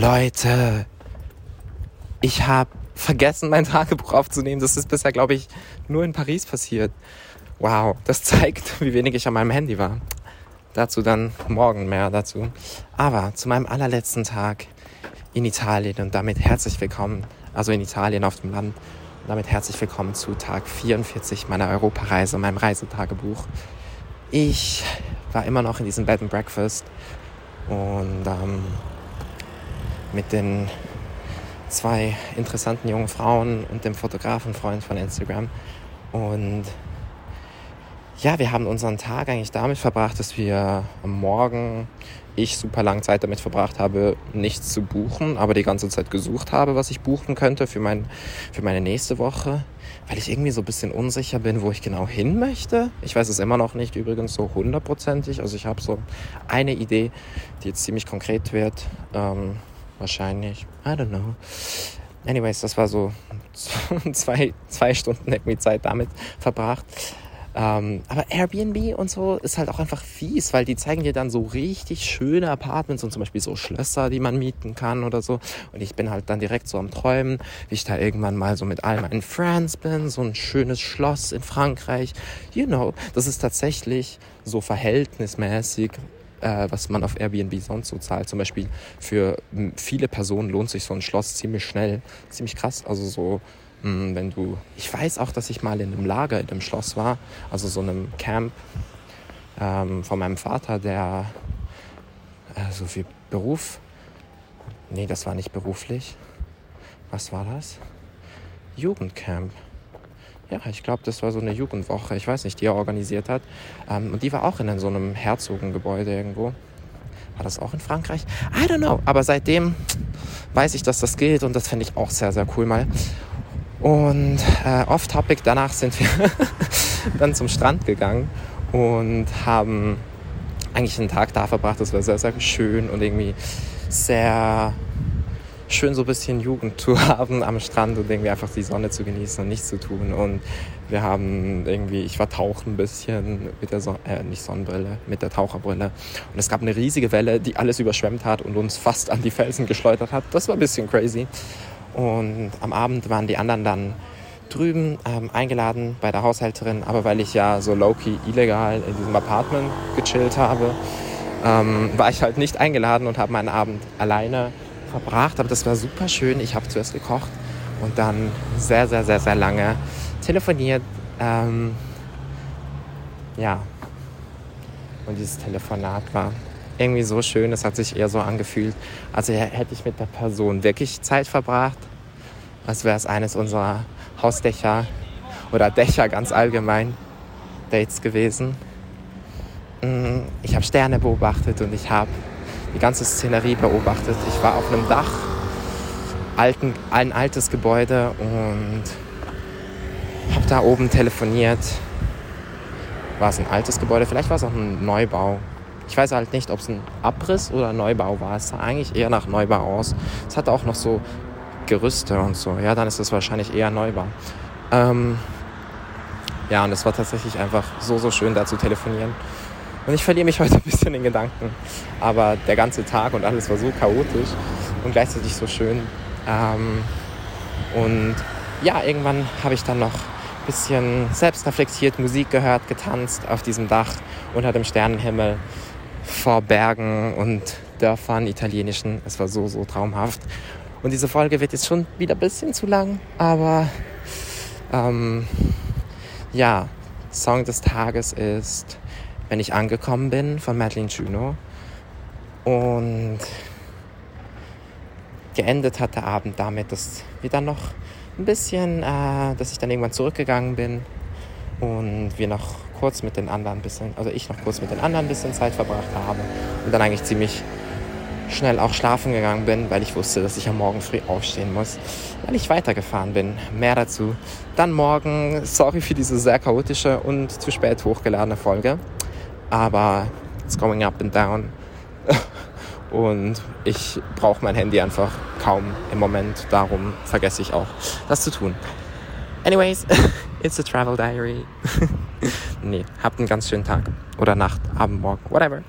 Leute, ich habe vergessen, mein Tagebuch aufzunehmen. Das ist bisher, glaube ich, nur in Paris passiert. Wow, das zeigt, wie wenig ich an meinem Handy war. Dazu dann morgen mehr dazu. Aber zu meinem allerletzten Tag in Italien und damit herzlich willkommen, also in Italien auf dem Land. Und damit herzlich willkommen zu Tag 44 meiner Europareise, meinem Reisetagebuch. Ich war immer noch in diesem Bed and Breakfast und ähm, mit den zwei interessanten jungen Frauen und dem Fotografenfreund von Instagram. Und ja, wir haben unseren Tag eigentlich damit verbracht, dass wir am Morgen ich super lange Zeit damit verbracht habe, nichts zu buchen, aber die ganze Zeit gesucht habe, was ich buchen könnte für, mein, für meine nächste Woche, weil ich irgendwie so ein bisschen unsicher bin, wo ich genau hin möchte. Ich weiß es immer noch nicht, übrigens so hundertprozentig. Also ich habe so eine Idee, die jetzt ziemlich konkret wird. Ähm, wahrscheinlich. I don't know. Anyways, das war so zwei, zwei Stunden irgendwie Zeit damit verbracht. Ähm, aber Airbnb und so ist halt auch einfach fies, weil die zeigen dir dann so richtig schöne Apartments und zum Beispiel so Schlösser, die man mieten kann oder so. Und ich bin halt dann direkt so am Träumen, wie ich da irgendwann mal so mit all meinen Friends bin, so ein schönes Schloss in Frankreich. You know, das ist tatsächlich so verhältnismäßig äh, was man auf Airbnb sonst so zahlt. Zum Beispiel für viele Personen lohnt sich so ein Schloss ziemlich schnell, ziemlich krass. Also so, mh, wenn du, ich weiß auch, dass ich mal in einem Lager in einem Schloss war, also so einem Camp ähm, von meinem Vater, der äh, so viel Beruf, nee, das war nicht beruflich. Was war das? Jugendcamp ja, ich glaube, das war so eine Jugendwoche, ich weiß nicht, die er organisiert hat. Ähm, und die war auch in so einem Herzogengebäude irgendwo. War das auch in Frankreich? I don't know. Aber seitdem weiß ich, dass das gilt und das finde ich auch sehr, sehr cool mal. Und äh, off-topic, danach sind wir dann zum Strand gegangen und haben eigentlich einen Tag da verbracht. Das war sehr, sehr schön und irgendwie sehr schön so ein bisschen Jugend zu haben am Strand und irgendwie einfach die Sonne zu genießen und nichts zu tun. Und wir haben irgendwie, ich war tauchen ein bisschen mit der, Son äh, nicht Sonnenbrille, mit der Taucherbrille. Und es gab eine riesige Welle, die alles überschwemmt hat und uns fast an die Felsen geschleudert hat. Das war ein bisschen crazy. Und am Abend waren die anderen dann drüben ähm, eingeladen bei der Haushälterin, aber weil ich ja so low-key illegal in diesem Apartment gechillt habe, ähm, war ich halt nicht eingeladen und habe meinen Abend alleine verbracht, aber das war super schön. Ich habe zuerst gekocht und dann sehr, sehr, sehr, sehr lange telefoniert. Ähm, ja. Und dieses Telefonat war irgendwie so schön. Es hat sich eher so angefühlt, als hätte ich mit der Person wirklich Zeit verbracht, als wäre es eines unserer Hausdächer oder Dächer ganz allgemein Dates gewesen. Mm, ich habe Sterne beobachtet und ich habe die ganze Szenerie beobachtet. Ich war auf einem Dach, alten, ein altes Gebäude und habe da oben telefoniert. War es ein altes Gebäude? Vielleicht war es auch ein Neubau. Ich weiß halt nicht, ob es ein Abriss oder Neubau war. Es sah eigentlich eher nach Neubau aus. Es hatte auch noch so Gerüste und so. Ja, dann ist es wahrscheinlich eher Neubau. Ähm, ja, und es war tatsächlich einfach so, so schön, da zu telefonieren. Und ich verliere mich heute ein bisschen in Gedanken. Aber der ganze Tag und alles war so chaotisch und gleichzeitig so schön. Ähm, und ja, irgendwann habe ich dann noch ein bisschen selbstreflektiert Musik gehört, getanzt auf diesem Dach unter dem Sternenhimmel vor Bergen und Dörfern, italienischen. Es war so, so traumhaft. Und diese Folge wird jetzt schon wieder ein bisschen zu lang, aber ähm, ja, Song des Tages ist wenn ich angekommen bin von Madeline Juno. Und geendet hat der Abend damit, dass wir dann noch ein bisschen, äh, dass ich dann irgendwann zurückgegangen bin und wir noch kurz mit den anderen ein bisschen, also ich noch kurz mit den anderen ein bisschen Zeit verbracht habe und dann eigentlich ziemlich schnell auch schlafen gegangen bin, weil ich wusste, dass ich am Morgen früh aufstehen muss, weil ich weitergefahren bin. Mehr dazu dann morgen. Sorry für diese sehr chaotische und zu spät hochgeladene Folge aber it's going up and down. Und ich brauche mein Handy einfach kaum im Moment. Darum vergesse ich auch, das zu tun. Anyways, it's a travel diary. nee, habt einen ganz schönen Tag. Oder Nacht, Abend, Morgen, whatever.